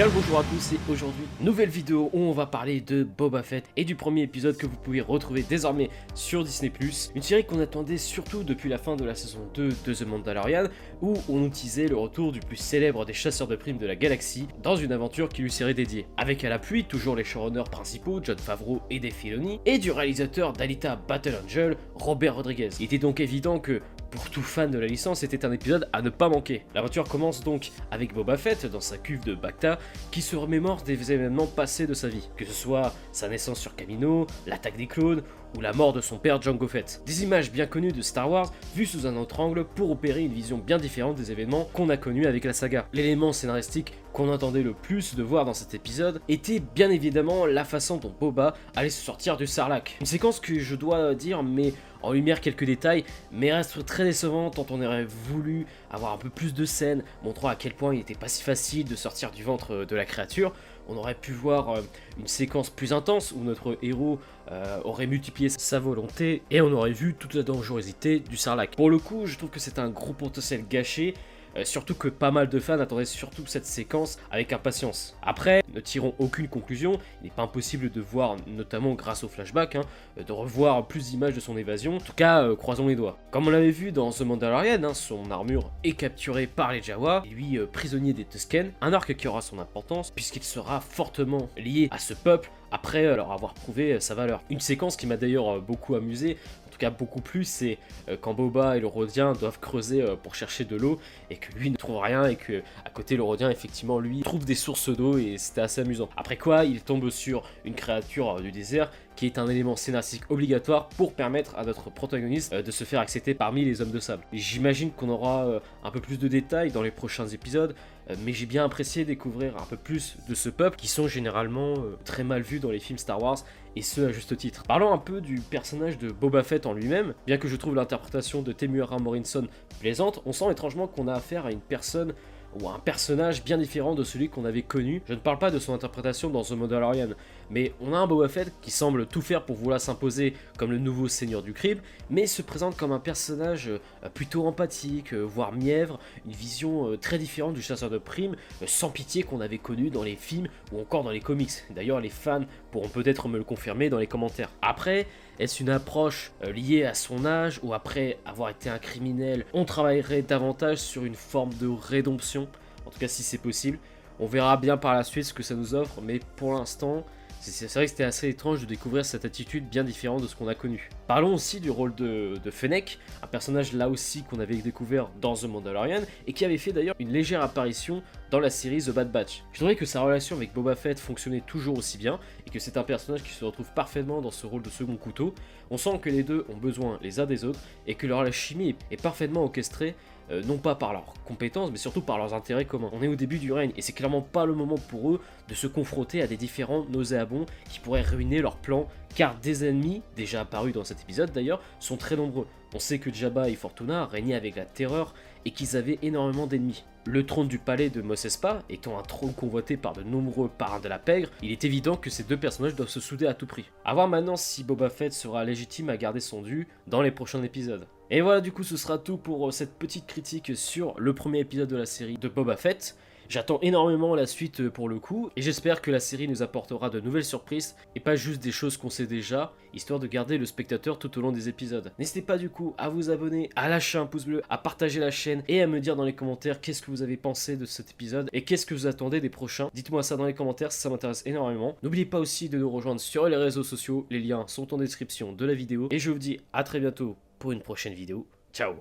Bien le bonjour à tous et aujourd'hui, nouvelle vidéo où on va parler de Boba Fett et du premier épisode que vous pouvez retrouver désormais sur Disney+. Une série qu'on attendait surtout depuis la fin de la saison 2 de The Mandalorian où on nous le retour du plus célèbre des chasseurs de primes de la galaxie dans une aventure qui lui serait dédiée. Avec à l'appui toujours les showrunners principaux John Favreau et Dave Filoni et du réalisateur d'Alita Battle Angel, Robert Rodriguez. Il était donc évident que pour tout fan de la licence, c'était un épisode à ne pas manquer. L'aventure commence donc avec Boba Fett dans sa cuve de Bacta qui se remémore des événements passés de sa vie, que ce soit sa naissance sur Camino, l'attaque des clones ou la mort de son père Jango Fett. Des images bien connues de Star Wars vues sous un autre angle pour opérer une vision bien différente des événements qu'on a connus avec la saga. L'élément scénaristique qu'on entendait le plus de voir dans cet épisode était bien évidemment la façon dont Boba allait se sortir du Sarlacc. Une séquence que je dois dire mais en lumière quelques détails, mais reste très décevant tant on aurait voulu avoir un peu plus de scènes montrant à quel point il n'était pas si facile de sortir du ventre de la créature. On aurait pu voir euh, une séquence plus intense où notre héros euh, aurait multiplié sa volonté et on aurait vu toute la dangerosité du Sarlacc. Pour le coup, je trouve que c'est un gros potentiel gâché euh, surtout que pas mal de fans attendaient surtout cette séquence avec impatience. Après, ne tirons aucune conclusion, il n'est pas impossible de voir, notamment grâce au flashback, hein, de revoir plus d'images de son évasion. En tout cas, euh, croisons les doigts. Comme on l'avait vu dans The Mandalorian, hein, son armure est capturée par les Jawa, lui euh, prisonnier des Tusken, un arc qui aura son importance puisqu'il sera fortement lié à ce peuple après leur avoir prouvé sa valeur. Une séquence qui m'a d'ailleurs beaucoup amusé, cas beaucoup plus, c'est euh, quand Boba et le Rodien doivent creuser euh, pour chercher de l'eau et que lui ne trouve rien et que à côté le Rodien effectivement lui trouve des sources d'eau et c'était assez amusant. Après quoi, il tombe sur une créature euh, du désert qui est un élément scénaristique obligatoire pour permettre à notre protagoniste de se faire accepter parmi les hommes de sable. J'imagine qu'on aura un peu plus de détails dans les prochains épisodes, mais j'ai bien apprécié découvrir un peu plus de ce peuple qui sont généralement très mal vus dans les films Star Wars et ce à juste titre. Parlons un peu du personnage de Boba Fett en lui-même, bien que je trouve l'interprétation de Temuera Morrison plaisante, on sent étrangement qu'on a affaire à une personne ou un personnage bien différent de celui qu'on avait connu. Je ne parle pas de son interprétation dans The Mandalorian, mais on a un Boba Fett qui semble tout faire pour vouloir s'imposer comme le nouveau seigneur du crib, mais se présente comme un personnage euh, plutôt empathique, euh, voire mièvre, une vision euh, très différente du chasseur de primes, sans pitié qu'on avait connu dans les films ou encore dans les comics. D'ailleurs, les fans pourront peut-être me le confirmer dans les commentaires. Après, est-ce une approche liée à son âge ou après avoir été un criminel, on travaillerait davantage sur une forme de rédemption? En tout cas, si c'est possible. On verra bien par la suite ce que ça nous offre, mais pour l'instant, c'est vrai que c'était assez étrange de découvrir cette attitude bien différente de ce qu'on a connu. Parlons aussi du rôle de, Fennec, un personnage là aussi qu'on avait découvert dans The Mandalorian et qui avait fait d'ailleurs une légère apparition dans la série The Bad Batch. Je trouvais que sa relation avec Boba Fett fonctionnait toujours aussi bien et que c'est un personnage qui se retrouve parfaitement dans ce rôle de second couteau. On sent que les deux ont besoin les uns des autres et que leur chimie est parfaitement orchestrée euh, non pas par leurs compétences, mais surtout par leurs intérêts communs. On est au début du règne, et c'est clairement pas le moment pour eux de se confronter à des différents nauséabonds qui pourraient ruiner leur plan, car des ennemis, déjà apparus dans cet épisode d'ailleurs, sont très nombreux. On sait que Jabba et Fortuna régnaient avec la terreur et qu'ils avaient énormément d'ennemis. Le trône du palais de Mos Espa étant un trône convoité par de nombreux parrains de la pègre, il est évident que ces deux personnages doivent se souder à tout prix. A voir maintenant si Boba Fett sera légitime à garder son dû dans les prochains épisodes. Et voilà, du coup, ce sera tout pour euh, cette petite critique sur le premier épisode de la série de Boba Fett. J'attends énormément la suite euh, pour le coup, et j'espère que la série nous apportera de nouvelles surprises, et pas juste des choses qu'on sait déjà, histoire de garder le spectateur tout au long des épisodes. N'hésitez pas du coup à vous abonner, à lâcher un pouce bleu, à partager la chaîne, et à me dire dans les commentaires qu'est-ce que vous avez pensé de cet épisode, et qu'est-ce que vous attendez des prochains. Dites-moi ça dans les commentaires, ça m'intéresse énormément. N'oubliez pas aussi de nous rejoindre sur les réseaux sociaux, les liens sont en description de la vidéo, et je vous dis à très bientôt pour une prochaine vidéo. Ciao